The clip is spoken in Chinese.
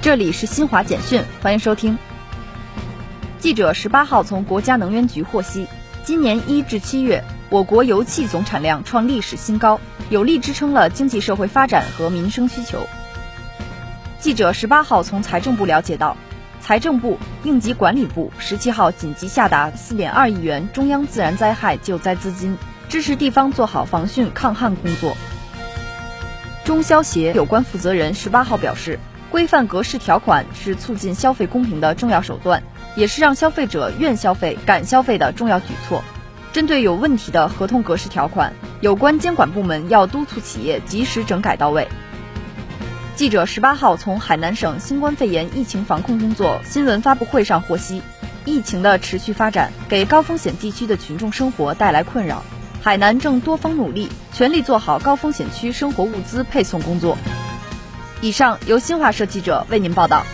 这里是新华简讯，欢迎收听。记者十八号从国家能源局获悉，今年一至七月，我国油气总产量创历史新高，有力支撑了经济社会发展和民生需求。记者十八号从财政部了解到，财政部、应急管理部十七号紧急下达四点二亿元中央自然灾害救灾资金，支持地方做好防汛抗旱工作。中消协有关负责人十八号表示，规范格式条款是促进消费公平的重要手段，也是让消费者愿消费、敢消费的重要举措。针对有问题的合同格式条款，有关监管部门要督促企业及时整改到位。记者十八号从海南省新冠肺炎疫情防控工作新闻发布会上获悉，疫情的持续发展给高风险地区的群众生活带来困扰。海南正多方努力，全力做好高风险区生活物资配送工作。以上由新华社记者为您报道。